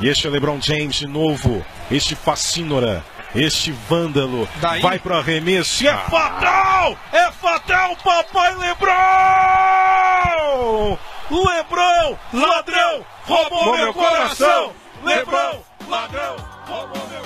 E este é LeBron James de novo. Este fascínora. Este vândalo. Daí? Vai pro arremesso. E é fatal! É fatal, papai LeBron! LeBron, ladrão, roubou meu coração! LeBron, ladrão, roubou meu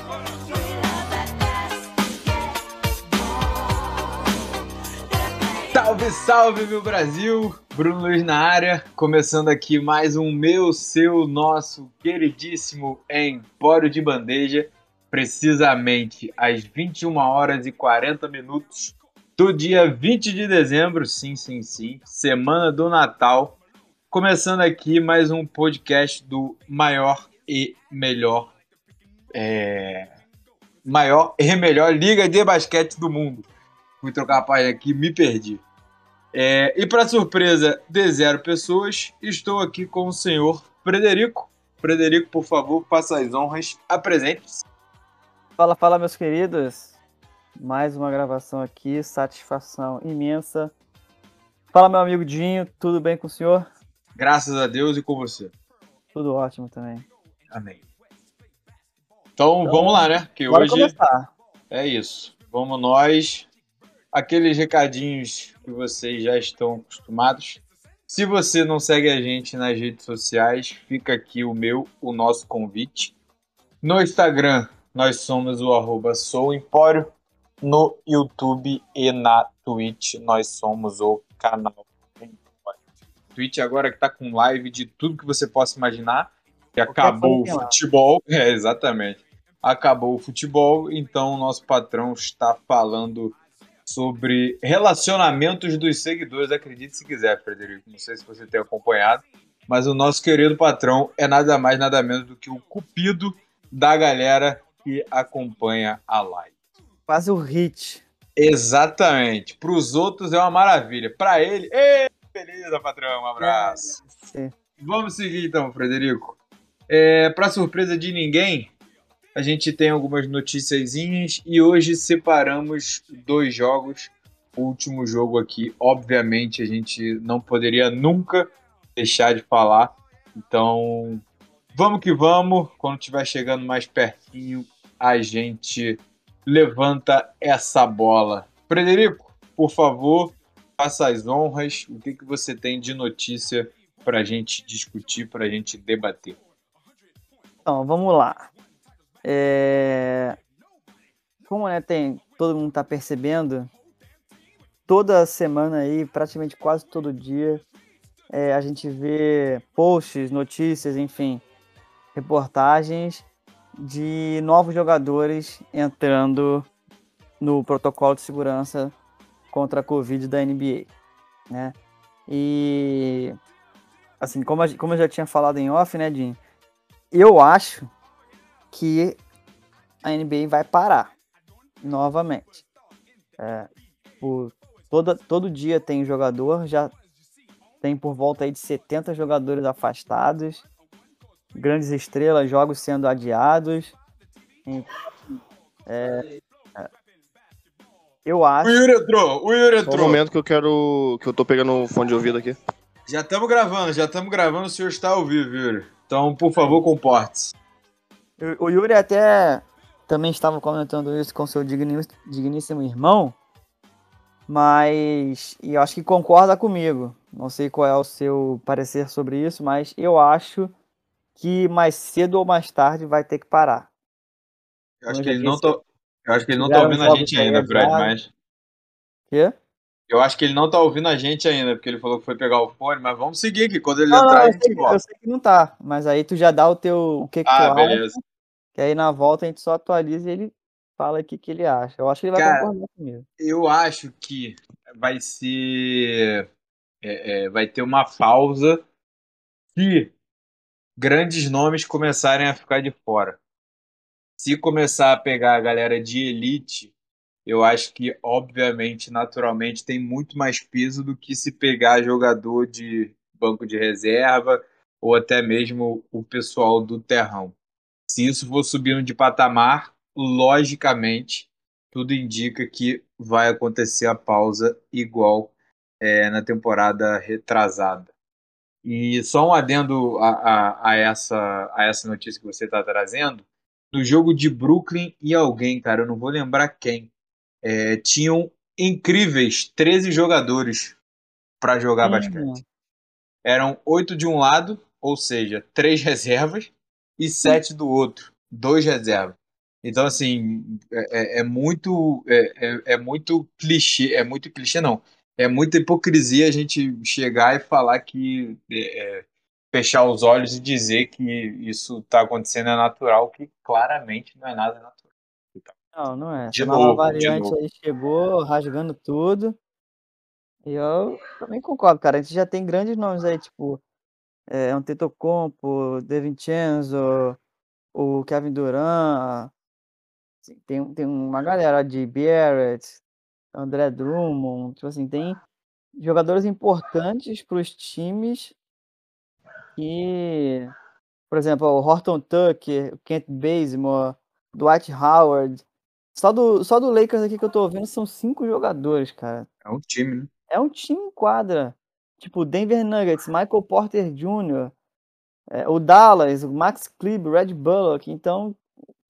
Salve, salve, meu Brasil! Bruno Luiz na área, começando aqui mais um meu, seu, nosso queridíssimo Empório de Bandeja, precisamente às 21 horas e 40 minutos do dia 20 de dezembro, sim, sim, sim, semana do Natal, começando aqui mais um podcast do maior e melhor, é... maior e melhor liga de basquete do mundo. Fui trocar a página aqui, me perdi. É, e para surpresa de zero pessoas, estou aqui com o senhor Frederico. Frederico, por favor, faça as honras, apresente-se. Fala, fala, meus queridos. Mais uma gravação aqui, satisfação imensa. Fala, meu amigo Dinho, tudo bem com o senhor? Graças a Deus e com você. Tudo ótimo também. Amém. Então, Então, vamos lá, né? Que hoje começar. é isso. Vamos nós. Aqueles recadinhos que vocês já estão acostumados. Se você não segue a gente nas redes sociais, fica aqui o meu, o nosso convite. No Instagram, nós somos o arroba souempório. No YouTube e na Twitch, nós somos o canal Empório. Twitch agora que tá com live de tudo que você possa imaginar. Que acabou o futebol. É, exatamente. Acabou o futebol, então o nosso patrão está falando sobre relacionamentos dos seguidores. Acredite se quiser, Frederico. Não sei se você tem acompanhado, mas o nosso querido patrão é nada mais, nada menos do que o cupido da galera que acompanha a live. Quase o hit. Exatamente. Para os outros é uma maravilha. Para ele, ê, beleza, patrão. Um abraço. Sim. Vamos seguir então, Frederico. É, Para surpresa de ninguém, a gente tem algumas noticiazinhas e hoje separamos dois jogos. O último jogo aqui, obviamente, a gente não poderia nunca deixar de falar. Então, vamos que vamos. Quando estiver chegando mais pertinho, a gente levanta essa bola. Frederico, por favor, faça as honras. O que, que você tem de notícia para a gente discutir, para a gente debater? Então, vamos lá. É... Como né, tem, todo mundo tá percebendo, toda semana aí, praticamente quase todo dia, é, a gente vê posts, notícias, enfim, reportagens de novos jogadores entrando no protocolo de segurança contra a Covid da NBA, né? E assim, como, a, como eu já tinha falado em off, né, Jim? Eu acho que a NBA vai parar novamente. É, por toda, todo dia tem jogador, já tem por volta aí de 70 jogadores afastados, grandes estrelas, jogos sendo adiados. É, é, eu acho. O Yuri entrou, o Yuri Só um entrou. momento que eu quero. que eu tô pegando o fone de ouvido aqui. Já estamos gravando, já estamos gravando, o senhor está ao vivo, Yuri. Então, por favor, comporte-se. O Yuri até também estava comentando isso com seu digníssimo irmão, mas e eu acho que concorda comigo. Não sei qual é o seu parecer sobre isso, mas eu acho que mais cedo ou mais tarde vai ter que parar. Eu acho que ele não tá, eu acho que ele não tá ouvindo a gente ainda, Fred, mas Quê? eu acho que ele não tá ouvindo a gente ainda, porque ele falou que foi pegar o fone, mas vamos seguir aqui, quando ele Não, não, entrar, a eu gente sei, eu sei que não tá, mas aí tu já dá o teu o que, que tu Ah, acha, beleza. Que aí na volta a gente só atualiza e ele fala o que, que ele acha. Eu acho que ele vai Cara, concordar comigo. Eu acho que vai ser. é, é, vai ter uma pausa se grandes nomes começarem a ficar de fora. Se começar a pegar a galera de elite, eu acho que, obviamente, naturalmente, tem muito mais peso do que se pegar jogador de banco de reserva ou até mesmo o pessoal do terrão. Se isso for subindo de patamar, logicamente, tudo indica que vai acontecer a pausa igual é, na temporada retrasada. E só um adendo a, a, a essa, a essa notícia que você está trazendo. No jogo de Brooklyn e alguém, cara, eu não vou lembrar quem, é, tinham incríveis 13 jogadores para jogar Hum. basquete. Eram oito de um lado, ou seja, três reservas, e sete do outro, dois reservas. Então, assim, é, é- é muito, é, é- é muito clichê, é muito clichê não, é muita hipocrisia a gente chegar e falar que é, é, fechar os olhos e dizer que isso está acontecendo é natural, que claramente não é nada natural. Não, não é. De novo, de variante novo. aí chegou rasgando tudo. E eu também concordo, cara. A gente já tem grandes nomes aí, tipo, é, Antetokounmpo, De Vincenzo, o Kevin Durant. assim, tem, tem uma galera de Barrett, André Drummond. Tipo assim, tem jogadores importantes para os times que, por exemplo, o Horton Tucker, o Kent Bazemore, Dwight Howard. Só do, só do Lakers aqui que eu tô vendo são cinco jogadores, cara. É um time, né? É um time em quadra. Tipo, Denver Nuggets, Michael Porter Jr., é, o Dallas, o Max Kleber, o Red Bullock. Então,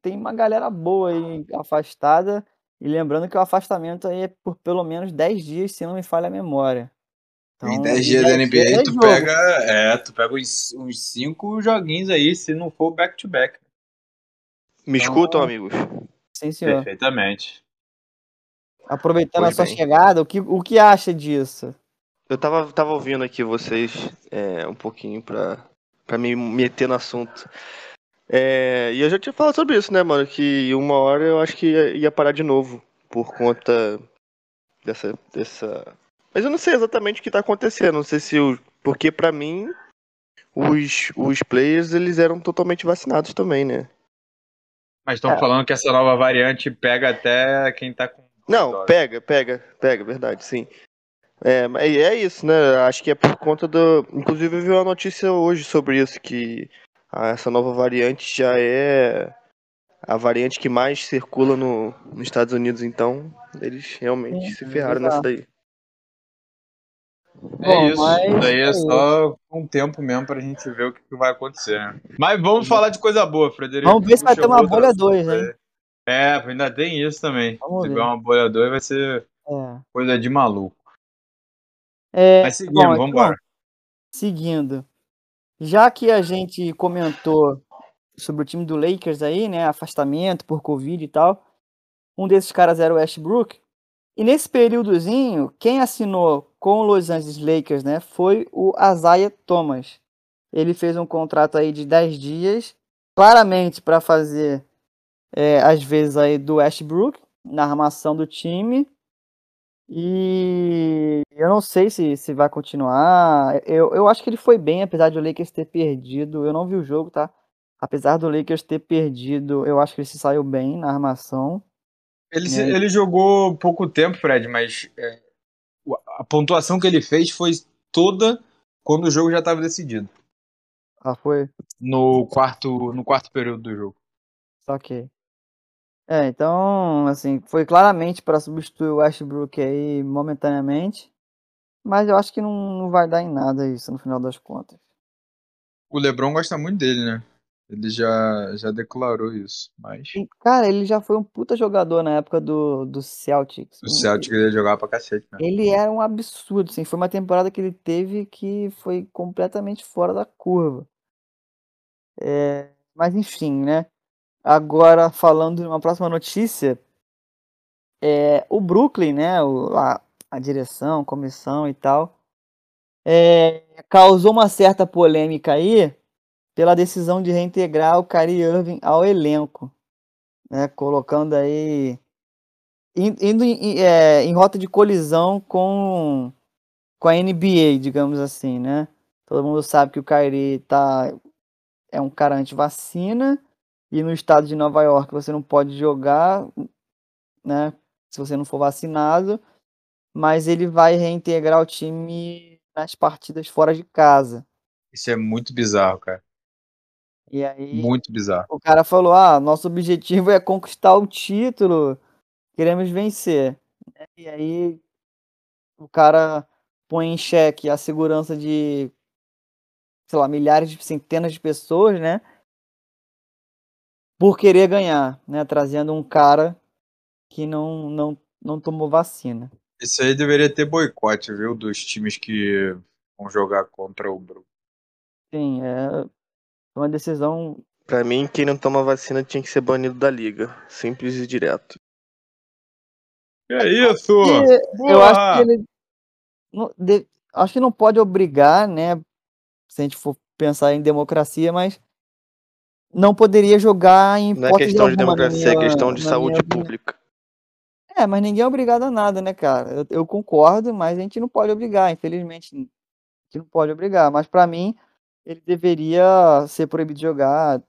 tem uma galera boa aí afastada. E lembrando que o afastamento aí é por pelo menos 10 dias, se não me falha a memória. em Então, 10 dias da 10 NBA, é tu jogo. pega, é, tu pega uns, uns cinco joguinhos aí, se não for back-to-back. Me Então- escutam, amigos? Sim, senhor. Perfeitamente. Aproveitando Pois a sua bem. chegada, o que, o que acha disso? Eu tava, tava ouvindo aqui vocês é, um pouquinho pra, pra me meter no assunto. É, e eu já tinha falado sobre isso, né, mano? Que uma hora eu acho que ia, ia parar de novo por conta dessa, dessa. Mas eu não sei exatamente o que tá acontecendo. Não sei se o. Porque pra mim, os, os players eles eram totalmente vacinados também, né? Mas estão É. falando que essa nova variante pega até quem tá com. Não, dose. pega, pega, pega, verdade, sim. É, mas é isso, né? Acho que é por conta do. Inclusive, eu vi uma notícia hoje sobre isso, que essa nova variante já é a variante que mais circula no, nos Estados Unidos, então eles realmente Sim, se é ferraram nessa daí. É Bom, isso. mas Daí é é só um tempo mesmo pra gente ver o que que vai acontecer. né? Mas vamos falar de coisa boa, Frederico. Vamos ver se vai ter uma bolha assunto 2, aí. hein? É, ainda tem isso também. Vamos se ver. tiver uma bolha 2 vai ser É. coisa de maluco. É, Mas seguimos, bom, vamos então, embora. seguindo. Já que a gente comentou sobre o time do Lakers aí, né? Afastamento por Covid e tal. Um desses caras era o Westbrook. E nesse períodozinho, quem assinou com o Los Angeles Lakers, né? Foi o Isaiah Thomas. Ele fez um contrato aí de 10 dias, claramente para fazer é, às vezes aí do Westbrook na armação do time. E eu não sei se, se vai continuar. Eu, eu acho que ele foi bem, apesar de o Lakers ter perdido. Eu não vi o jogo, tá? Apesar do Lakers ter perdido, eu acho que ele se saiu bem na armação. Ele, se- aí? ele jogou pouco tempo, Fred, mas é, a pontuação que ele fez foi toda quando o jogo já estava decidido. Ah, foi? No quarto, no quarto período do jogo. Ok. É, então, assim, foi claramente para substituir o Westbrook aí momentaneamente. Mas eu acho que não, não vai dar em nada isso no final das contas. O LeBron gosta muito dele, né? Ele já, já declarou isso. Mas E, cara, ele já foi um puta jogador na época do, do Celtics. o Celtic ia jogar pra cacete, né? Ele era um absurdo, assim. Foi uma temporada que ele teve que foi completamente fora da curva. É, mas enfim, né? Agora, falando de uma próxima notícia, é, o Brooklyn, né? O, a, a direção, comissão e tal, é, causou uma certa polêmica aí pela decisão de reintegrar o Kyrie Irving ao elenco, né? Colocando aí in- indo em, é, em rota de colisão com, com a NBA, digamos assim, né? Todo mundo sabe que o Kyrie tá, é um cara anti-vacina e no estado de Nova York você não pode jogar, né? Se você não for vacinado, mas ele vai reintegrar o time nas partidas fora de casa. Isso é muito bizarro, cara. E aí Muito bizarro. o cara falou: ah, nosso objetivo é conquistar o título, queremos vencer. E aí o cara põe em xeque a segurança de sei lá, milhares, de centenas de pessoas, né? Por querer ganhar, né? Trazendo um cara que não, não, não tomou vacina. Isso aí deveria ter boicote, viu? Dos times que vão jogar contra o Bruno. Sim, é uma decisão. Pra mim, quem não toma vacina tinha que ser banido da liga. Simples e direto. Que é isso? Eu acho que ele. não- de- acho que não pode obrigar, né? Se a gente for pensar em democracia, mas não poderia jogar em Não é questão de democracia, é minha- questão de saúde pública. É, mas ninguém é obrigado a nada, né, cara? Eu, eu concordo, mas a gente não pode obrigar, infelizmente. A gente não pode obrigar. Mas pra mim, ele deveria ser proibido de jogar,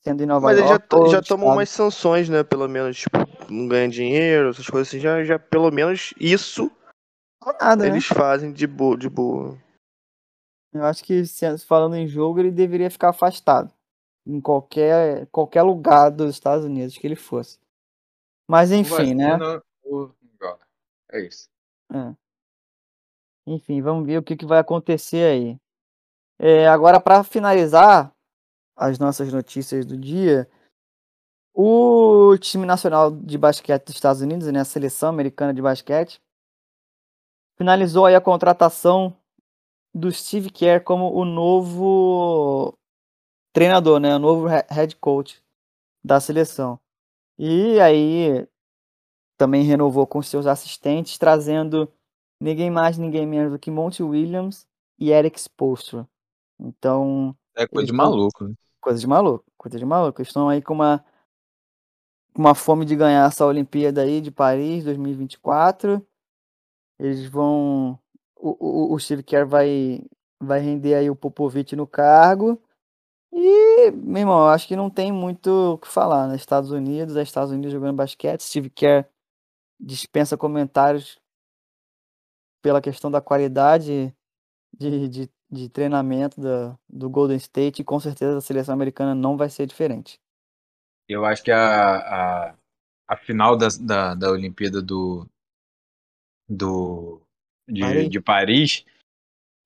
sendo em Nova Mas ele já, York. já tomou umas sanções, né? Pelo menos, tipo, não ganha dinheiro, essas coisas assim. Já, já pelo menos isso nada, né? eles fazem de boa, de boa. Eu acho que, falando em jogo, ele deveria ficar afastado. Em qualquer, qualquer lugar dos Estados Unidos que ele fosse. Mas enfim, né? É isso. É. Enfim, vamos ver o que, que vai acontecer aí. É, agora, para finalizar as nossas notícias do dia, o time nacional de basquete dos Estados Unidos, né, a seleção americana de basquete, finalizou aí a contratação do Steve Kerr como o novo treinador, né, o novo he- head coach da seleção. E aí também renovou com seus assistentes, trazendo ninguém mais, ninguém menos do que Monty Williams e Eric Spoelstra. Então, É coisa de maluco. né? coisa de maluco, coisa de maluco. Eles estão aí com uma, uma fome de ganhar essa Olimpíada aí de Paris 2024. Eles vão. O, o, o Steve Kerr vai, vai render aí o Popovich no cargo. E, meu irmão, eu acho que não tem muito o que falar, né? Estados Unidos, é Estados Unidos jogando basquete. Steve Kerr dispensa comentários pela questão da qualidade de, de, de treinamento da, do Golden State e com certeza a seleção americana não vai ser diferente. Eu acho que a, a, a final da, da, da Olimpíada do, do de, Paris. de Paris,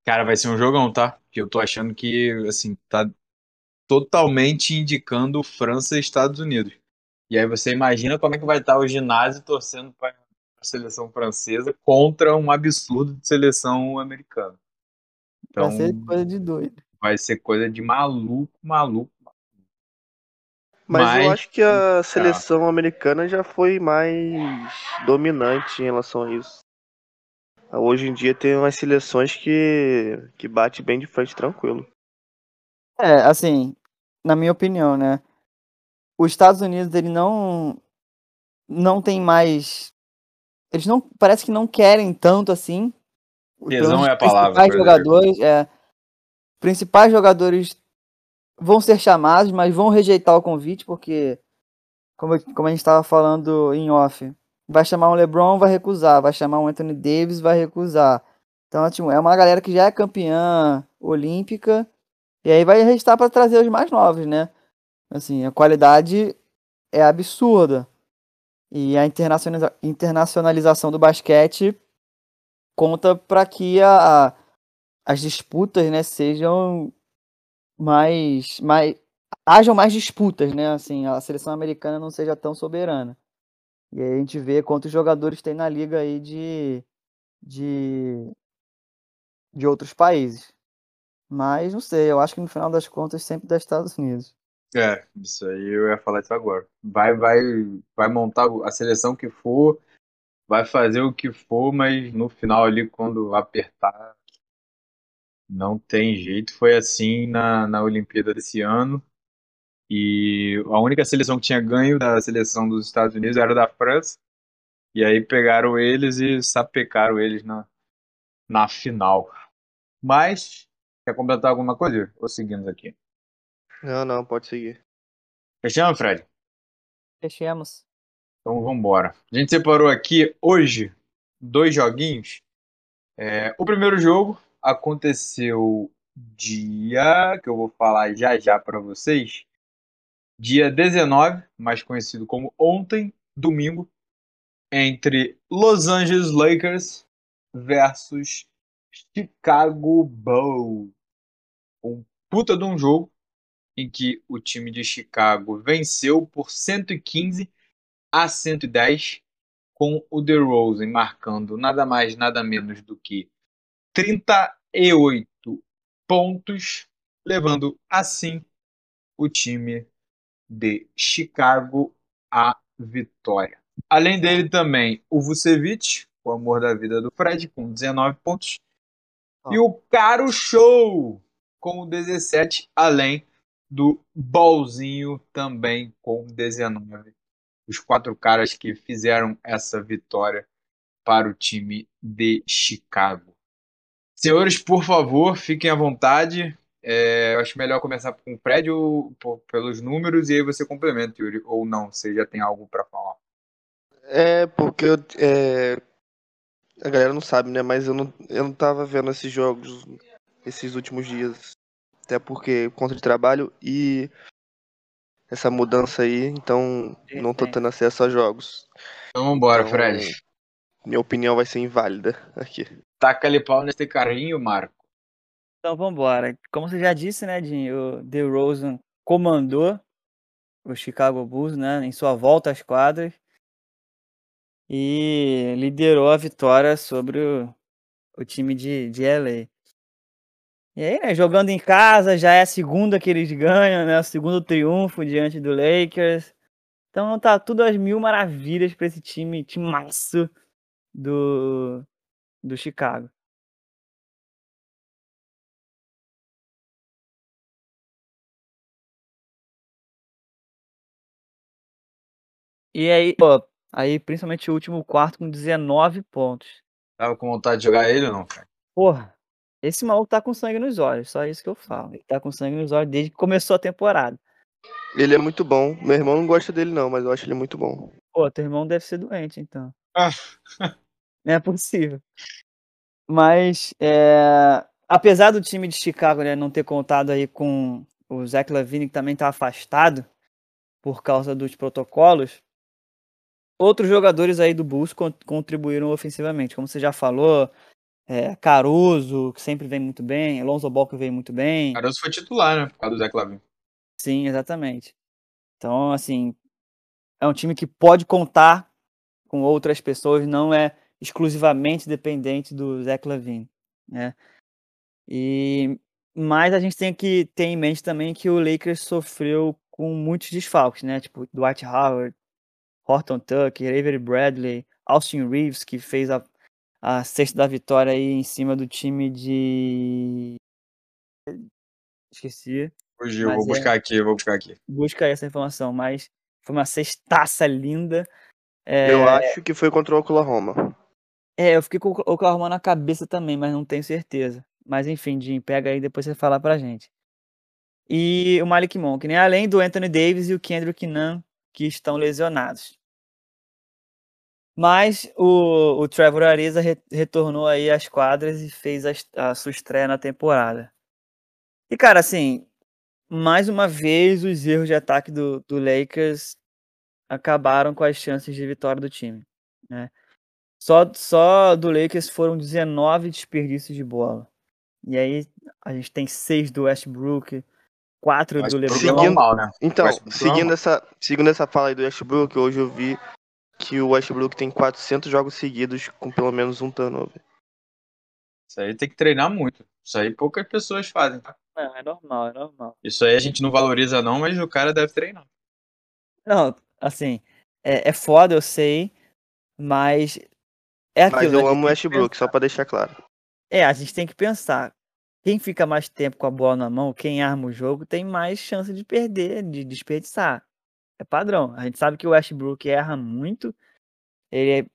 cara, vai ser um jogão, tá? Que eu tô achando que, assim, tá totalmente indicando França e Estados Unidos. E aí você imagina como é que vai estar o ginásio torcendo para a seleção francesa contra um absurdo de seleção americana. Então, vai ser coisa de doido. vai ser coisa de maluco, maluco. Mas, Mas- eu acho que a seleção americana já foi mais dominante em relação a isso. Hoje em dia tem umas seleções que, que bate bem de frente tranquilo. É, assim, na minha opinião, né? Os Estados Unidos, ele não não tem mais eles não parece que não querem tanto assim. Tesão é a palavra, Principais Frederico. jogadores, é, principais jogadores vão ser chamados, mas vão rejeitar o convite porque como, como a gente estava falando em off, vai chamar um LeBron, vai recusar, vai chamar um Anthony Davis, vai recusar. Então, tipo, é uma galera que já é campeã olímpica e aí vai restar para trazer os mais novos, né? Assim, a qualidade é absurda. E a internacionaliza- internacionalização do basquete conta para que a, a- as disputas, né, sejam mais, mais hajam mais disputas, né? Assim, a seleção americana não seja tão soberana. E aí a gente vê quantos jogadores tem na liga aí de de de outros países. Mas não sei, eu acho que no final das contas sempre dos Estados Unidos. É, isso aí eu ia falar isso agora. Vai, vai, vai montar a seleção que for, vai fazer o que for, mas no final ali, quando apertar, não tem jeito. Foi assim na, na Olimpíada desse ano. E a única seleção que tinha ganho da seleção dos Estados Unidos era da França. E aí pegaram eles e sapecaram eles na, na final. Mas, quer completar alguma coisa? Ou seguimos aqui? Não, não, pode seguir. Fechamos, Fred? Fechemos. Então vamos embora. A gente separou aqui hoje dois joguinhos. É, o primeiro jogo aconteceu dia que eu vou falar já já para vocês. Dia 19, mais conhecido como ontem, domingo, entre Los Angeles Lakers versus Chicago Bulls. Um puta de um jogo em que o time de Chicago venceu por 115 a 110 com o DeRozan marcando nada mais nada menos do que 38 pontos, levando assim o time de Chicago à vitória. Além dele também o Vucevic, o amor da vida do Fred, com 19 pontos. E o Caro Show com 17, além do Bolzinho também com 19. Os quatro caras que fizeram essa vitória para o time de Chicago. Senhores, por favor, fiquem à vontade. É, eu acho melhor começar com o prédio por, pelos números e aí você complementa, Yuri. Ou não, você já tem algo para falar. É, porque eu, é, a galera não sabe, né? Mas eu não, eu não tava vendo esses jogos esses últimos dias. Até porque conta de trabalho e essa mudança aí, então não tô tendo acesso a jogos. Então vambora, então, Fred. Minha opinião vai ser inválida aqui. Taca ali pau nesse carrinho, Marco. Então vambora. Como você já disse, né, Dinho, o DeRozan comandou o Chicago Bulls, né, em sua volta às quadras e liderou a vitória sobre o, o time de, de LA. E aí, né, jogando em casa, já é a segunda que eles ganham, né? O segundo triunfo diante do Lakers. Então tá tudo às mil maravilhas para esse time, timaço do, do Chicago. E aí, pô, aí principalmente o último quarto com 19 pontos. Tava com vontade de jogar ele ou não, cara? Porra, esse maluco tá com sangue nos olhos, só isso que eu falo. Ele tá com sangue nos olhos desde que começou a temporada. Ele é muito bom. Meu irmão não gosta dele, não, mas eu acho ele muito bom. Pô, teu irmão deve ser doente, então. Ah. não é possível. Mas, é... apesar do time de Chicago né, não ter contado aí com o Zach Lavine, que também tá afastado por causa dos protocolos, outros jogadores aí do Bulls contribuíram ofensivamente. Como você já falou, é, Caruso, que sempre vem muito bem, Alonso Ball que veio muito bem. Caruso foi titular, né? Por causa do Zé Clavin. Sim, exatamente. Então, assim, é um time que pode contar com outras pessoas, não é exclusivamente dependente do Zé Clavin, né? E mas a gente tem que ter em mente também que o Lakers sofreu com muitos desfalques, né? Tipo Dwight Howard, Horton Tucker, Avery Bradley, Austin Reeves, que fez a a sexta da vitória aí em cima do time de. Esqueci. Fugiu, vou buscar é... aqui, vou buscar aqui. Busca essa informação, mas foi uma sextaça linda. É... Eu acho que foi contra o Oklahoma. É, eu fiquei com o Oklahoma na cabeça também, mas não tenho certeza. Mas enfim, Jim, pega aí depois você fala pra gente. E o Malik Monk, né? Além do Anthony Davis e o Kendrick Nunn, que estão lesionados. Mas o, o Trevor Ariza re, retornou aí às quadras e fez a, a, sua estreia na temporada. E, cara, assim, mais uma vez os erros de ataque do, do Lakers acabaram com as chances de vitória do time. Né? Só, só do Lakers foram 19 desperdícios de bola. E aí a gente tem seis do Westbrook, quatro do LeBron. Seguindo, né? Então, seguindo essa, seguindo essa fala aí do Westbrook, hoje eu vi que o Westbrook tem 400 jogos seguidos com pelo menos um turnover. Isso aí tem que treinar muito. Isso aí poucas pessoas fazem, tá? Não, é normal, é normal. Isso aí a gente não valoriza não, mas o cara deve treinar. Não, assim, é, é foda, eu sei, mas é aquilo. Mas eu amo o Westbrook, só pra deixar claro. É, a gente tem que pensar. Quem fica mais tempo com a bola na mão, quem arma o jogo, tem mais chance de perder, de desperdiçar é padrão. A gente sabe que o Westbrook erra muito. Ele é,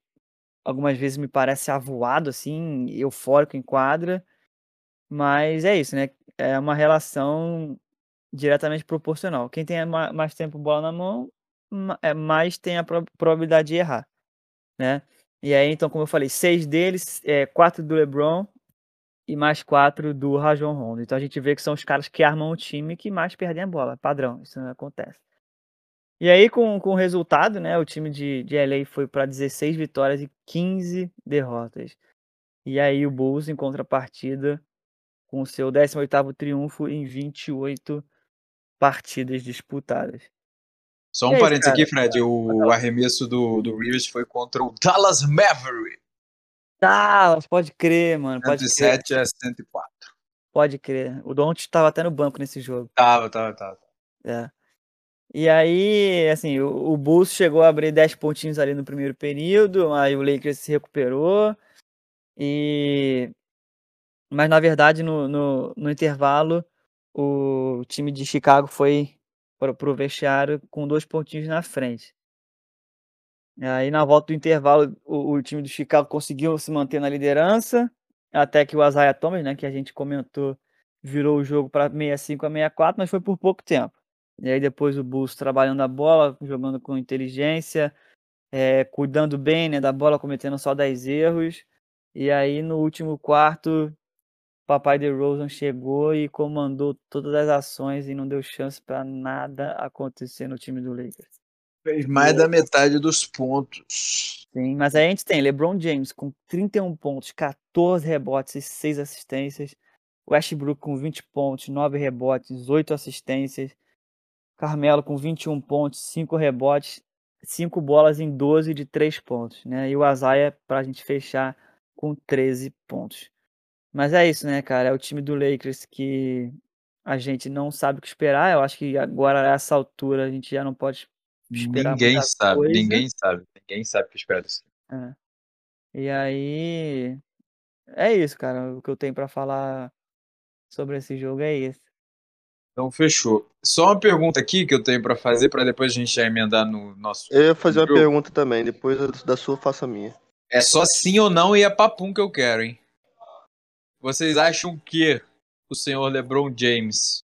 algumas vezes me parece avoado, assim, eufórico em quadra. Mas é isso, né? É uma relação diretamente proporcional. Quem tem mais tempo bola na mão, é, mais tem a probabilidade de errar, né? E aí, então, como eu falei, seis deles, é, quatro do LeBron e mais quatro do Rajon Rondo. Então a gente vê que são os caras que armam o time que mais perdem a bola. Padrão, isso não acontece. E aí, com, com o resultado, né, o time de, de LA foi para 16 vitórias e 15 derrotas. E aí o Bulls, em contrapartida, com o seu 18º triunfo em 28 partidas disputadas. Só um aí, parênteses cara? aqui, Fred. O arremesso do, do Rivers foi contra o Dallas Maverick. Dallas, pode crer, mano, pode crer, 107 a 104. pode crer. O Don't estava até no banco nesse jogo. Tava, tava, tava. É. E aí, assim, o, o Bulls chegou a abrir 10 pontinhos ali no primeiro período, aí o Lakers se recuperou. E mas na verdade no, no, no intervalo o time de Chicago foi para o vestiário com dois pontinhos na frente. Aí na volta do intervalo o, o time do Chicago conseguiu se manter na liderança, até que o Isaiah Thomas, né, que a gente comentou, virou o jogo para 65 a 64, mas foi por pouco tempo. E aí depois o Bulls trabalhando a bola, jogando com inteligência, eh, cuidando bem né, da bola, cometendo só 10 erros. E aí no último quarto, papai DeRozan chegou e comandou todas as ações e não deu chance para nada acontecer no time do Lakers. Fez mais da metade dos pontos. Sim, mas aí a gente tem LeBron James com 31 pontos, 14 rebotes e 6 assistências. Westbrook com 20 pontos, 9 rebotes, 8 assistências. Carmelo com 21 pontos, 5 rebotes, 5 bolas em 12 de 3 pontos, né? E o Azaia, pra gente fechar, com 13 pontos. Mas é isso, né, cara? É o time do Lakers que a gente não sabe o que esperar. Eu acho que agora, a essa altura, a gente já não pode esperar Ninguém sabe, coisa. ninguém sabe. Ninguém sabe o que espera desse. É. E aí. É isso, cara. O que eu tenho pra falar sobre esse jogo é isso. Então fechou. Só uma pergunta aqui que eu tenho pra fazer pra depois a gente já emendar no nosso. Eu ia fazer uma jogo. pergunta também, depois da sua faça a minha. É só sim ou não e é papum que eu quero, hein? Vocês acham que o senhor LeBron James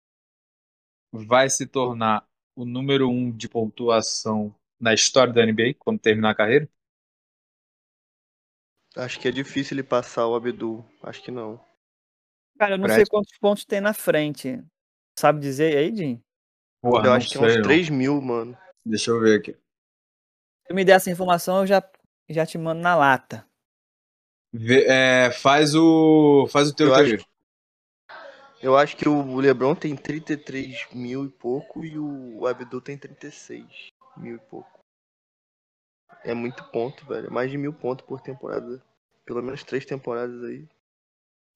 vai se tornar o número um de pontuação na história da NBA quando terminar a carreira? Acho que é difícil ele passar o Abdul. Acho que não. Cara, eu não sei Fred? quantos pontos tem na frente. Sabe dizer aí, Jim? Porra, eu acho que é sei, uns não. 3 mil, mano. Deixa eu ver aqui. Se me der essa informação, eu já, já te mando na lata. Vê- é, faz o. Faz o teu Eu acho. Eu acho que o LeBron tem 33 mil e pouco e o Abdul tem 36 mil e pouco. É muito ponto, velho. É Mais de mil pontos por temporada. Pelo menos três temporadas aí.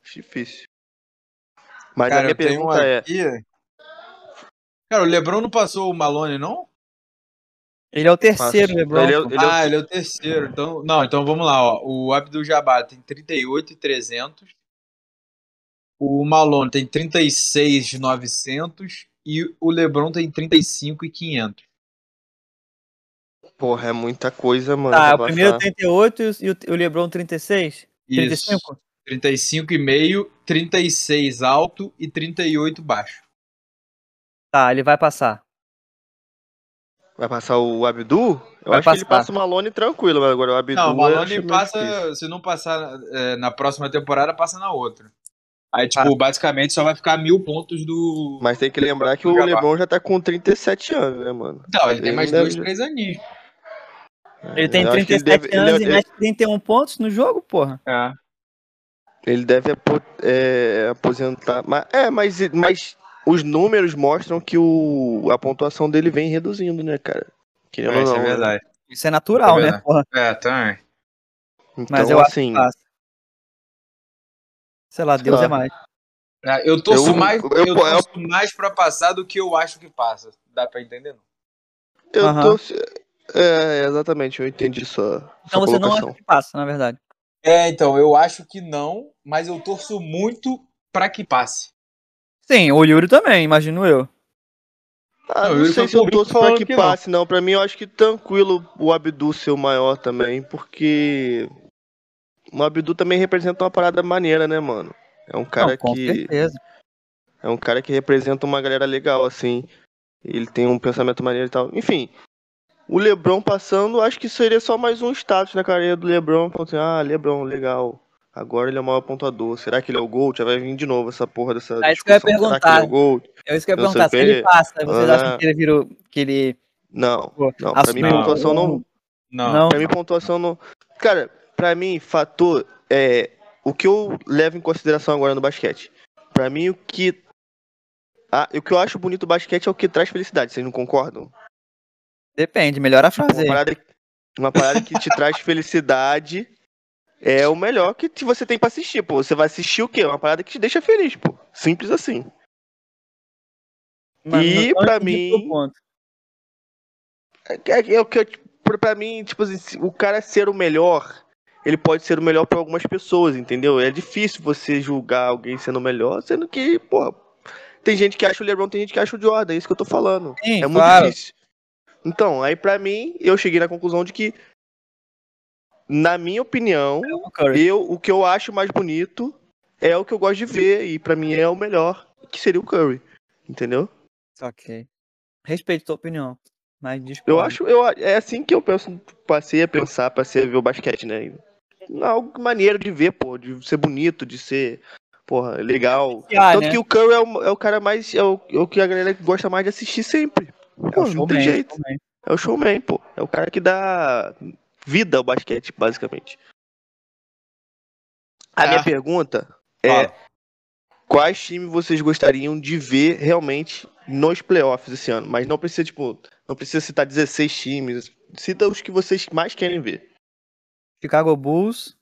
Acho difícil. Mas a Cara, minha tenho um pergunta é. aqui. Cara, o Lebron não passou o Malone, não? Ele é o terceiro. LeBron. Ele é- ele é o- ah, ele é o terceiro. Então, não, então vamos lá, ó. O Abdul Jabbar tem 38,300. O Malone tem 36,900 e o LeBron tem 35,500. Porra, é muita coisa, mano. Tá, o primeiro passar. 38 e o, o LeBron 36? Isso. 35? 35,5, 36 alto e 38 baixo. Tá, ele vai passar. Vai passar o Abdul? Eu Vai acho que ele passar. passa o Malone tranquilo, mas agora o Abdul. Não, o Malone passa, se não passar é, na próxima temporada, passa na outra. Aí, tipo, Ah. basicamente só vai ficar mil pontos do. Mas tem que lembrar que o. LeBron já tá com 37 anos, né, mano? Não, ele tem Ele mais deve- dois, três aninhos. Ele tem Eu acho que ele 37 deve- ele- anos e ele- mete 31 pontos no jogo, porra. É. Ele deve é, aposentar. Mas, é, mas, mas os números mostram que o, a pontuação dele vem reduzindo, né, cara? Querendo É, isso não, é né? verdade. Isso é natural, É né, porra? É, também. Então, Mas eu acho assim, que passa. Sei lá, Sei Deus lá. é mais. É, eu torço Eu- mais, eu- eu, eu- torço mais pra passar do que eu acho que passa. Dá pra entender? Não? eu Aham. tô. É, exatamente, eu entendi sua, sua Então você não colocação. acha que passa, na verdade. É, então, eu acho que não, mas eu torço muito pra que passe. Sim, o Yuri também, imagino eu. Ah, Não, não, sei tô se eu pra falando que, que não. passe, não. Pra mim, eu acho que tranquilo o Abdu ser o maior também, porque o Abdu também representa uma parada maneira, né, mano? É um cara não, com que. certeza. É um cara que representa uma galera legal, assim. Ele tem um pensamento maneiro e tal. Enfim, o Lebron passando, acho que seria só mais um status na carreira do Lebron. Assim, ah, Lebron, legal. Agora ele é o maior pontuador. Será que ele é o GOAT? Já vai vir de novo essa porra dessa É isso que eu ia discussão. Será que ele é o GOAT? É isso que eu ia perguntar. Se ele passa, vocês Ah. acham que ele virou. que ele. Não, pô, não. Pra mim, assumiu pontuação não... Não. Não. Pra mim, pontuação não. Cara, pra mim, fator. É, o que eu levo em consideração agora no basquete. Pra mim, o que. Ah, o que eu acho bonito do basquete é o que traz felicidade, vocês não concordam? Depende, melhor a Tipo, frase uma parada, uma parada que te traz felicidade é o melhor que você tem pra assistir, pô. Você vai assistir o quê? Uma parada que te deixa feliz, pô. Simples assim. Mas E, o mim-. É, é, o que eu, pra, pra mim, tipo assim, o cara ser o melhor, ele pode ser o melhor pra algumas pessoas, entendeu? É difícil você julgar alguém sendo o melhor, sendo que, pô, tem gente que acha o LeBron, tem gente que acha o Jordan, é isso que eu tô falando. Sim, É muito claro. difícil. Então, aí pra mim, eu cheguei na conclusão de que, na minha opinião, O Curry. eu, o que eu acho mais bonito é o que eu gosto de ver, e pra mim é o melhor, que seria o Curry. Entendeu? Ok. Respeito tua opinião. Mas Eu discordo. acho, eu, é assim que eu penso, passei a pensar, passei a ver o basquete, né? Algo maneiro de ver, pô, de ser bonito, de ser, porra, legal. Ah, Tanto né? que o Curry é o, é o cara mais, é o, é o que a galera gosta mais de assistir sempre. É Pô, o não showman, tem jeito. showman. É o showman, pô. É o cara que dá vida ao basquete, basicamente. A É. minha pergunta é: quais times vocês gostariam de ver realmente nos playoffs esse ano? Mas não precisa, tipo, não precisa citar 16 times. Cita os que vocês mais querem ver. Chicago Bulls.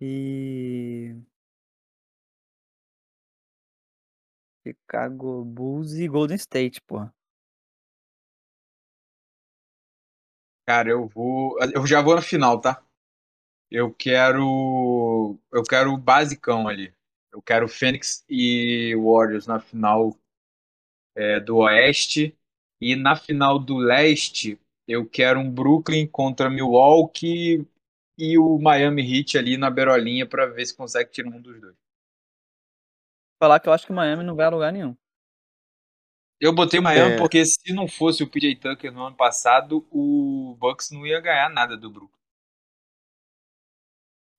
E. Chicago Bulls e Golden State, porra. Cara, eu vou. Eu já vou na final, tá? Eu quero. Eu quero o basicão ali. Eu quero Phoenix e Warriors na final é, do Oeste. E na final do Leste, eu quero um Brooklyn contra Milwaukee e o Miami Heat ali na beirolinha pra ver se consegue tirar um dos dois. Falar que eu acho que o Miami não vai a lugar nenhum. Eu botei Miami É. porque se não fosse o PJ Tucker no ano passado, o Bucks não ia ganhar nada do Brooklyn.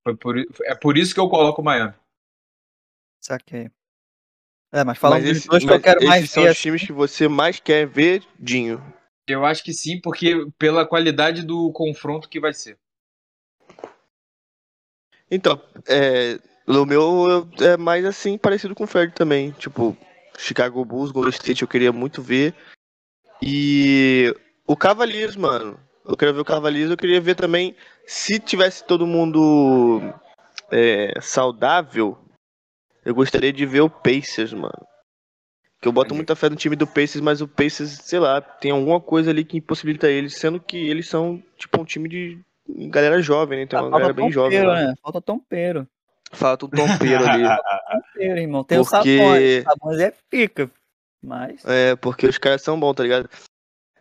Foi por, é por isso que eu coloco o Miami. Saquei. É, mas falando mas dos esse- dois que eu quero esses mais são ver. os times que você mais quer ver, Dinho. Eu acho que sim, porque pela qualidade do confronto que vai ser. Então, é, o meu eu- é mais assim, parecido com o Fred também. Tipo, Chicago Bulls, Golden State eu queria muito ver. E o Cavaliers, mano. Eu quero ver o Cavaliers, eu queria ver também se tivesse todo mundo é, saudável, eu gostaria de ver o Pacers, mano. Que eu boto Entendi. muita fé no time do Pacers, mas o Pacers, sei lá, tem alguma coisa ali que impossibilita eles, sendo que eles são, tipo, um time de galera jovem, né? Tem uma Falta galera bem jovem tompeiro, né? Falta tompeiro. Falta um tompeiro ali. Tompeiro, irmão. Tem Porque- o Sabonis. É pica. Mas. É, porque os caras são bons, tá ligado?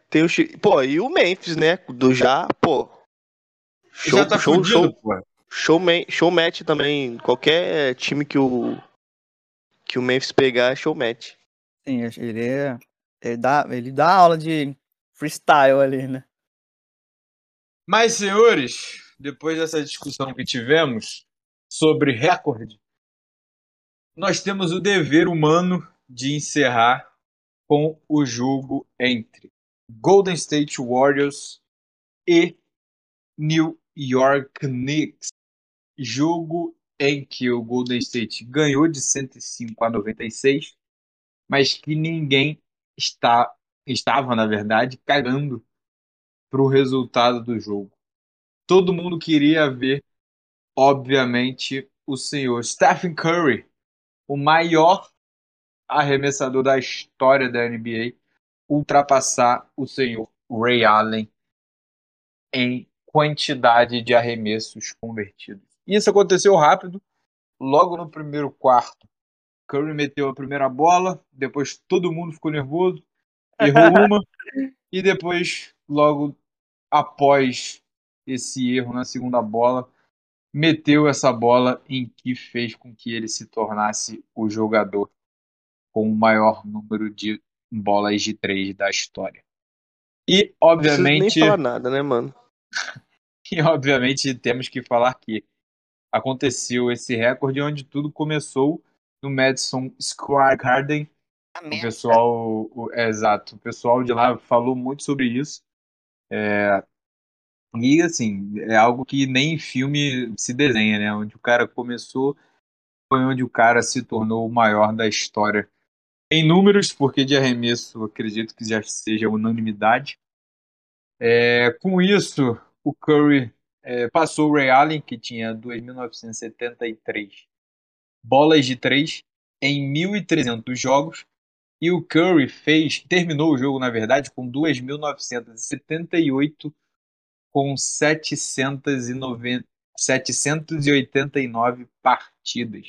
Tem o Pô, e o Memphis, né? Do já, pô. Show, Já tá show, fudido, show, pô. show, show match também. Qualquer time que o que o Memphis pegar é show match. Sim, ele é. Ele dá, ele dá aula de freestyle ali, né? Mas, senhores, depois dessa discussão que tivemos sobre recorde, nós temos o dever humano de encerrar com o jogo entre Golden State Warriors e New York Knicks. Jogo em que o Golden State ganhou de 105 a 96, mas que ninguém está, estava, na verdade, cagando para o resultado do jogo. Todo mundo queria ver, obviamente, o senhor Stephen Curry, o maior arremessador da história da NBA, ultrapassar o senhor Ray Allen em quantidade de arremessos convertidos. Isso aconteceu rápido, logo no primeiro quarto. Curry meteu a primeira bola, depois todo mundo ficou nervoso, errou uma, e depois, logo após esse erro na segunda bola, meteu essa bola em que fez com que ele se tornasse o jogador com o maior número de bolas de três da história. E, Não preciso nem obviamente, falar nada, né, mano? e obviamente temos que falar que aconteceu esse recorde onde tudo começou no Madison Square Garden. O pessoal, o- é, exato, o pessoal de lá falou muito sobre isso. É, e assim, é algo que nem em filme se desenha, né? Onde o cara começou foi onde o cara se tornou o maior da história em números, porque de arremesso acredito que já seja unanimidade. É, com isso, o Curry é, passou o Ray Allen, que tinha 2.973 bolas de três em 1.300 jogos, e o Curry fez, terminou o jogo, na verdade, com 2.978 com 790, 789 partidas.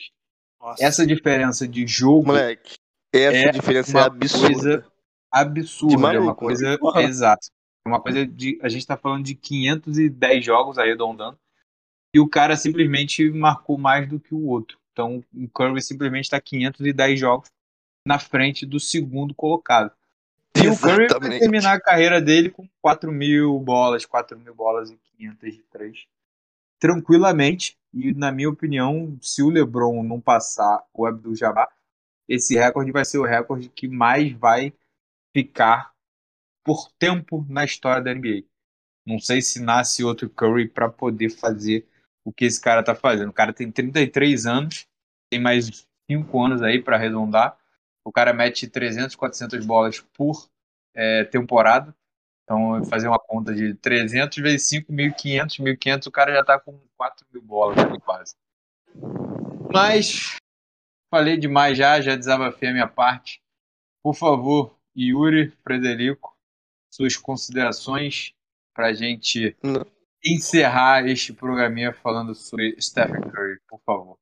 Nossa. Essa diferença de jogo Moleque, essa é diferença é uma absurda. coisa absurda, é uma maluco, coisa Porra. exata. É uma coisa de a gente tá falando de 510 jogos arredondando e o cara simplesmente marcou mais do que o outro. Então, o Curry simplesmente está 510 jogos na frente do segundo colocado. E o Curry vai terminar a carreira dele com 4 mil bolas, 4 mil bolas e 500 de 3. Tranquilamente. E, na minha opinião, se o LeBron não passar o Abdul-Jabbar, esse recorde vai ser o recorde que mais vai ficar por tempo na história da NBA. Não sei se nasce outro Curry para poder fazer o que esse cara tá fazendo. O cara tem 33 anos, tem mais 5 anos aí para arredondar. O cara mete 300, 400 bolas por é, temporada. Então, fazer uma conta de 300 vezes 5, 1.500, 1.500, o cara já tá com 4 mil bolas ali quase. Mas, falei demais já, já desabafei a minha parte. Por favor, Yuri, Frederico, suas considerações pra gente Não. encerrar este programinha falando sobre Stephen Curry, por favor.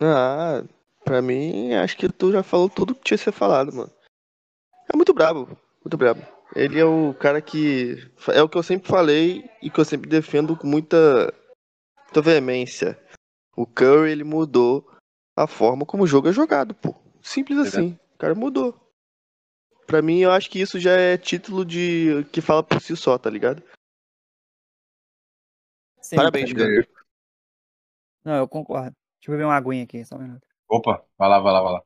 Ah, pra mim, acho que tu já falou tudo que tinha que ser falado, mano. É muito brabo, muito brabo. Ele é o cara que. É o que eu sempre falei e que eu sempre defendo com muita, muita veemência. O Curry, ele mudou a forma como o jogo é jogado, pô. Simples assim. O cara mudou. Pra mim, eu acho que isso já é título de. que fala por si só, tá ligado? Sim, Parabéns, cara. Não, eu concordo. Deixa eu beber uma aguinha aqui, só um minuto. Opa, vai lá, vai lá, vai lá.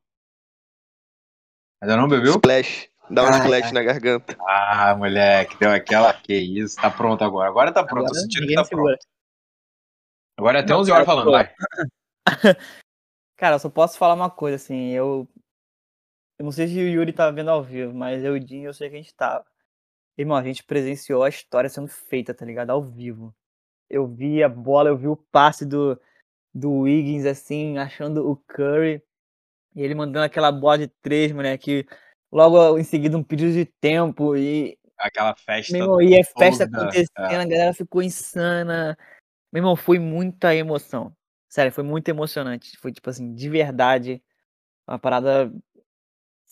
Ainda não bebeu? Splash. Dá um Ai, splash ai. na garganta. Ah, moleque, deu aquela. Que isso, tá pronto agora. Agora tá pronto, Agora tô sentindo que tá segura. pronto. Agora é até Não, 11 horas cara, falando, vai. Cara, eu só posso falar uma coisa, assim, eu. Eu não sei se o Yuri tá vendo ao vivo, mas eu e o Dinho eu sei que a gente tava. Irmão, a gente presenciou a história sendo feita, tá ligado? Ao vivo. Eu vi a bola, eu vi o passe do, do Wiggins, assim, achando o Curry. E ele mandando aquela bola de três, moleque. Logo em seguida um pedido de tempo e Aquela festa. Meu irmão, e a festa acontecendo, é. a galera ficou insana. Meu irmão, foi muita emoção. Sério, foi muito emocionante. Foi, tipo assim, de verdade, uma parada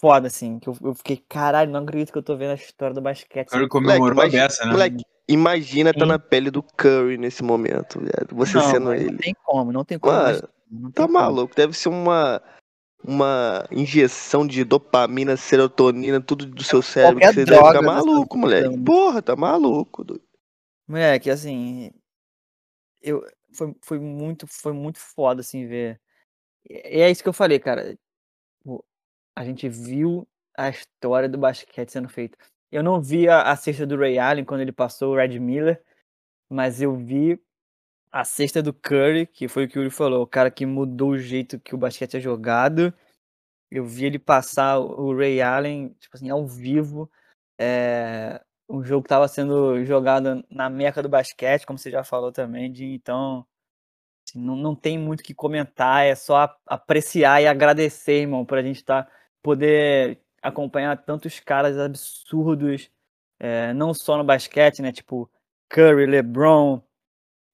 foda, assim. Que eu, eu fiquei, caralho, não acredito que eu tô vendo a história do basquete. Curry comemorou a Moleque, beça, né? Moleque, imagina tá na pele do Curry nesse momento, viado. Você não, sendo ele. não tem como, não tem como. Mano, não Tá tem como. maluco, deve ser uma uma injeção de dopamina, serotonina, tudo do seu cérebro que Qualquer você deve droga ficar dessa maluco, moleque. Porra, tá maluco. doido. Moleque, assim, eu foi, foi muito foi muito foda assim ver. E é isso que eu falei, cara. A gente viu a história do basquete sendo feita. Eu não vi a, a cesta do Ray Allen quando ele passou o Red Miller, mas eu vi a cesta do Curry, que foi o que o Yuri falou, o cara que mudou o jeito que o basquete é jogado. Eu vi ele passar o Ray Allen, tipo assim, ao vivo. É, um jogo que estava sendo jogado na meca do basquete, como você já falou também, de então assim, não, não tem muito o que comentar, é só apreciar e agradecer, irmão, por a gente tá, poder acompanhar tantos caras absurdos, é, não só no basquete, né? Tipo Curry, LeBron,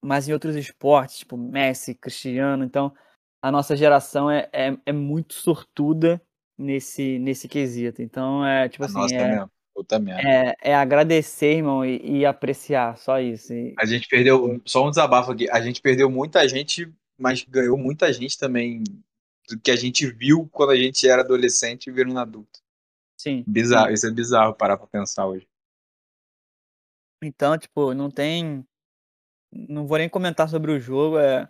mas em outros esportes, tipo Messi, Cristiano. Então, a nossa geração é, é, é muito sortuda nesse, nesse quesito. Então, é tipo A assim, nossa é, mesmo. Puta merda. é, é agradecer, irmão, e, e apreciar, só isso. E- A gente perdeu, só um desabafo aqui, a gente perdeu muita gente, mas ganhou muita gente também do que a gente viu quando a gente era adolescente e virando adulto. sim. Bizarro, isso é bizarro parar pra pensar hoje. Então, tipo, não tem. Não vou nem comentar sobre o jogo. É...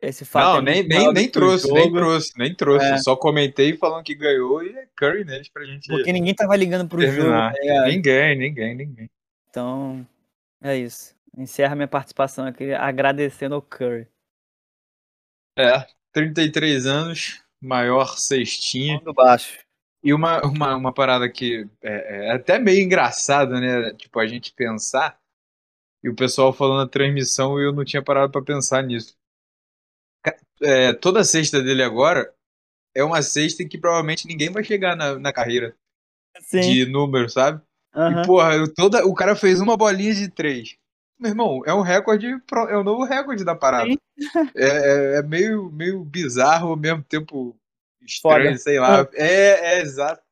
Esse fato Não, é nem, nem, nem trouxe, nem trouxe, nem trouxe. É. Só comentei falando que ganhou e é Curry neles pra gente Porque ninguém tava ligando pro terminar. jogo. ligado? Ninguém, ninguém, ninguém. Então, é isso. Encerra minha participação aqui agradecendo ao Curry. É, 33 anos, maior cestinha. Do baixo. E uma, uma, uma parada que é, é até meio engraçada, né? Tipo, a gente pensar. E o pessoal falando na transmissão e eu não tinha parado pra pensar nisso. É, toda a cesta dele agora é uma cesta em que provavelmente ninguém vai chegar na, na carreira Sim. de número, sabe? aham. E, porra, eu- toda, o cara fez uma bolinha de três. Meu irmão, é um recorde, é o novo recorde da parada. É, é- é meio, meio bizarro, ao mesmo tempo estranho, Foda. sei lá. É, é exato.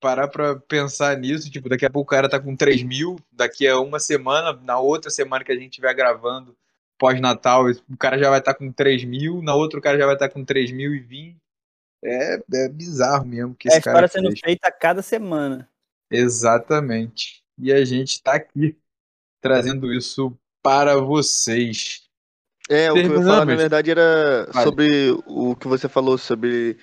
Parar pra pensar nisso, tipo, daqui a pouco o cara tá com 3 mil, daqui a uma semana, na outra semana que a gente estiver gravando, pós-natal, o cara já vai estar com 3 mil, na outra o cara já vai estar com 3 mil e 20. É, é bizarro mesmo que É a esse cara história sendo feita a cada semana. Exatamente. E a gente tá aqui trazendo isso para vocês. É, o que eu ia falar, na verdade, era Vale. sobre o que você falou sobre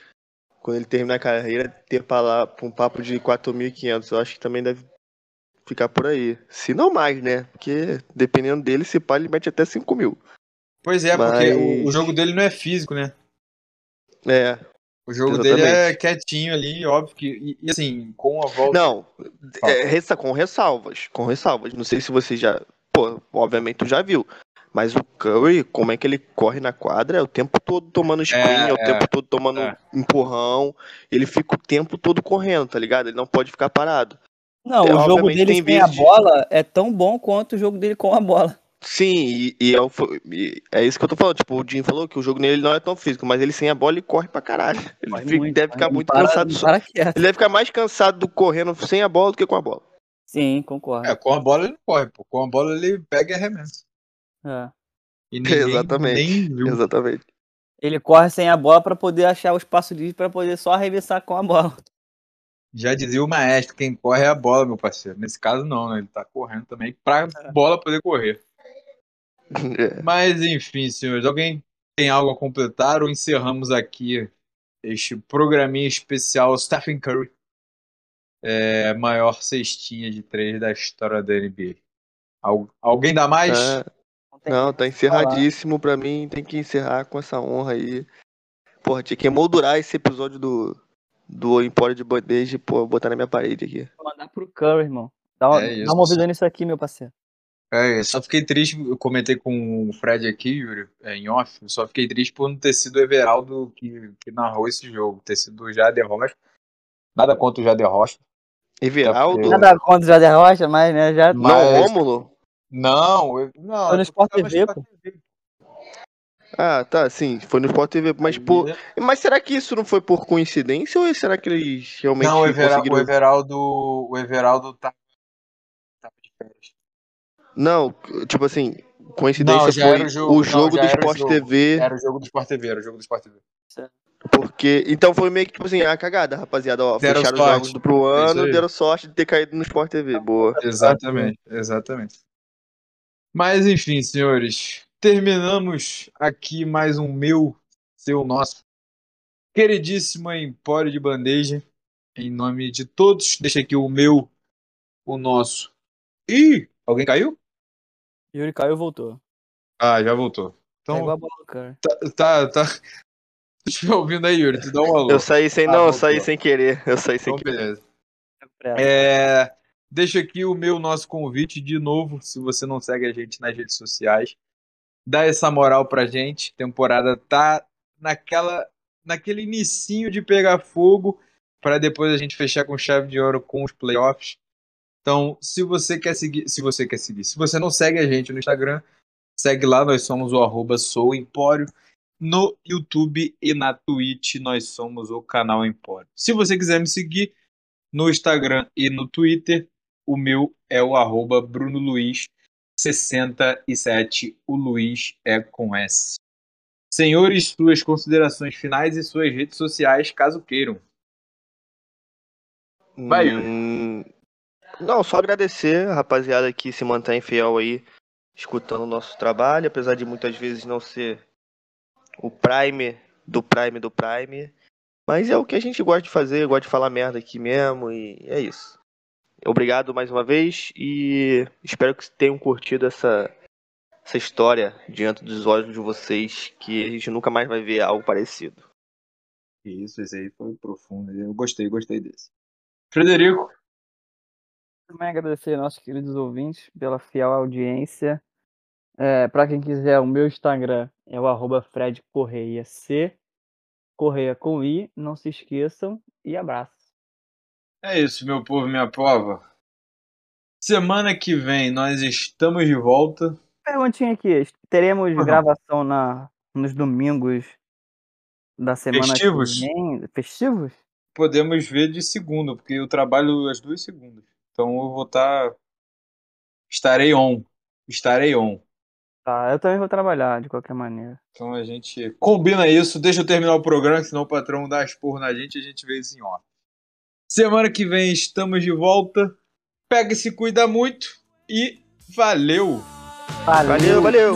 quando ele terminar a carreira, ter pra lá um papo de 4.500. Eu acho que também deve ficar por aí. Se não mais, né? Porque dependendo dele, se pá, ele mete até 5 mil. Pois é, porque o, Mas- o jogo dele não é físico, né? É. O jogo dele é Exatamente. quietinho ali, óbvio que. E, e, assim, com a volta. Não, é, ressa- com ressalvas. Com ressalvas. Não sei se você já. Pô, obviamente tu já viu. Mas o Curry, como é que ele corre na quadra, é o tempo todo tomando screen, é, É, o é. tempo todo tomando É. empurrão. Ele fica o tempo todo correndo, tá ligado? Ele não pode ficar parado. Não, É, o jogo dele tem sem a bola é tão bom quanto o jogo dele com a bola. Sim, e, e é, o e é isso que eu tô falando. Tipo, o Jim falou que o jogo nele não é tão físico, mas ele sem a bola ele corre pra caralho. Ele fica- muito, deve ficar muito para- cansado. só- para. Ele deve ficar mais cansado do correndo sem a bola do que com a bola. Sim, concordo. É, com a bola ele não corre, pô. Com a bola ele pega e arremessa. É. E ninguém Exatamente. nem. Exatamente. Ele corre sem a bola pra poder achar o espaço livre pra poder só arremessar com a bola. Já dizia o maestro, quem corre é a bola, meu parceiro. Nesse caso, não, né? Ele tá correndo também pra bola poder correr. É. Mas, enfim, senhores, alguém tem algo a completar ou encerramos aqui este programinha especial Stephen Curry, é, maior cestinha de três da história da NBA? Al- alguém dá mais? Tá- Não tá encerradíssimo pra mim. Tem que encerrar com essa honra aí. Porra, tinha que emoldurar esse episódio do, do Empório de Bandeja e, pô, botar na minha parede aqui. que mandar pro Curry, irmão. Dá uma, É isso. dá uma ouvida nisso aqui, meu parceiro. É, eu só fiquei triste, eu comentei com o Fred aqui, Yuri, é, em off, eu só fiquei triste por não ter sido o Everaldo que, que narrou esse jogo, ter sido o Jader Rocha. Nada contra o Jader Rocha. Everaldo? Eu- Nada contra o Jader Rocha, mas né, já Não, Mas- Rômulo? Não, eu, não. Foi no Sport TV, TV. Ah, tá, sim, foi no Sport TV. Mas, pô, mas será que isso não foi por coincidência ou será que eles realmente Não, o, Evera- conseguiram... o Everaldo, o Everaldo tá, tava de férias. Não, tipo assim, coincidência Não, já foi era o jogo, o não, jogo já do Sport jogo. TV, Era o jogo do Sport TV, era o jogo do Sport TV. porque... Então foi meio que, tipo assim, a cagada, rapaziada, ó, Deram fecharam os sorte. jogos do pro É ano, aí. deram sorte de ter caído no Sport TV, boa. Exatamente, exatamente. Mas enfim, senhores, terminamos aqui mais um meu, seu, nosso queridíssimo Empório de Bandeja. Em nome de todos, deixa aqui o meu, o nosso. Ih, alguém caiu? Yuri caiu e voltou. Ah, já voltou. é igual Então, Curry. tá, tá. Tu estiver ouvindo aí, Yuri, tu dá um alô. Eu saí sem, Ah, não, eu saí sem querer, eu saí sem Então, querer. beleza. Pressa. É, deixa aqui o meu nosso convite de novo, se você não segue a gente nas redes sociais, dá essa moral pra gente. Temporada tá naquela naquele inicinho de pegar fogo para depois a gente fechar com chave de ouro com os playoffs. Então, se você quer seguir, se você quer seguir, se você não segue a gente no Instagram, segue lá, nós somos o arroba Sou Empório. No YouTube e na Twitch nós somos o canal Empório. Se você quiser me seguir, no Instagram e no Twitter. O meu é o arroba Bruno Luiz 67. O Luiz é com S. Senhores, suas considerações finais e suas redes sociais, caso queiram. Vai, Yuri. Hum, Não, só agradecer rapaziada que se mantém fiel aí, escutando o nosso trabalho, apesar de muitas vezes não ser o prime do prime do prime. Mas é o que a gente gosta de fazer, gosta de falar merda aqui mesmo, e é isso. Obrigado mais uma vez e espero que tenham curtido essa, essa história diante dos olhos de vocês que a gente nunca mais vai ver algo parecido. Isso, esse aí foi profundo. Eu gostei, gostei desse. Frederico. Também agradecer aos nossos queridos ouvintes pela fiel audiência. É, para quem quiser, o meu Instagram é o arroba Fred Correia C. Correia com I. Não se esqueçam e abraço. É isso, meu povo, minha pova. Semana que vem nós estamos de volta. Perguntinha aqui: teremos uhum. gravação na, nos domingos da semana Festivos? que vem? Festivos? Podemos ver de segunda, porque eu trabalho as duas segundas. Então eu vou estar. Tá... Estarei on. Estarei on. Tá, eu também vou trabalhar de qualquer maneira. Então a gente combina isso. Deixa eu terminar o programa, senão o patrão dá as porra na gente e a gente vê isso em off. Semana que vem estamos de volta. Pega e se cuida muito. E valeu! Valeu, valeu! valeu.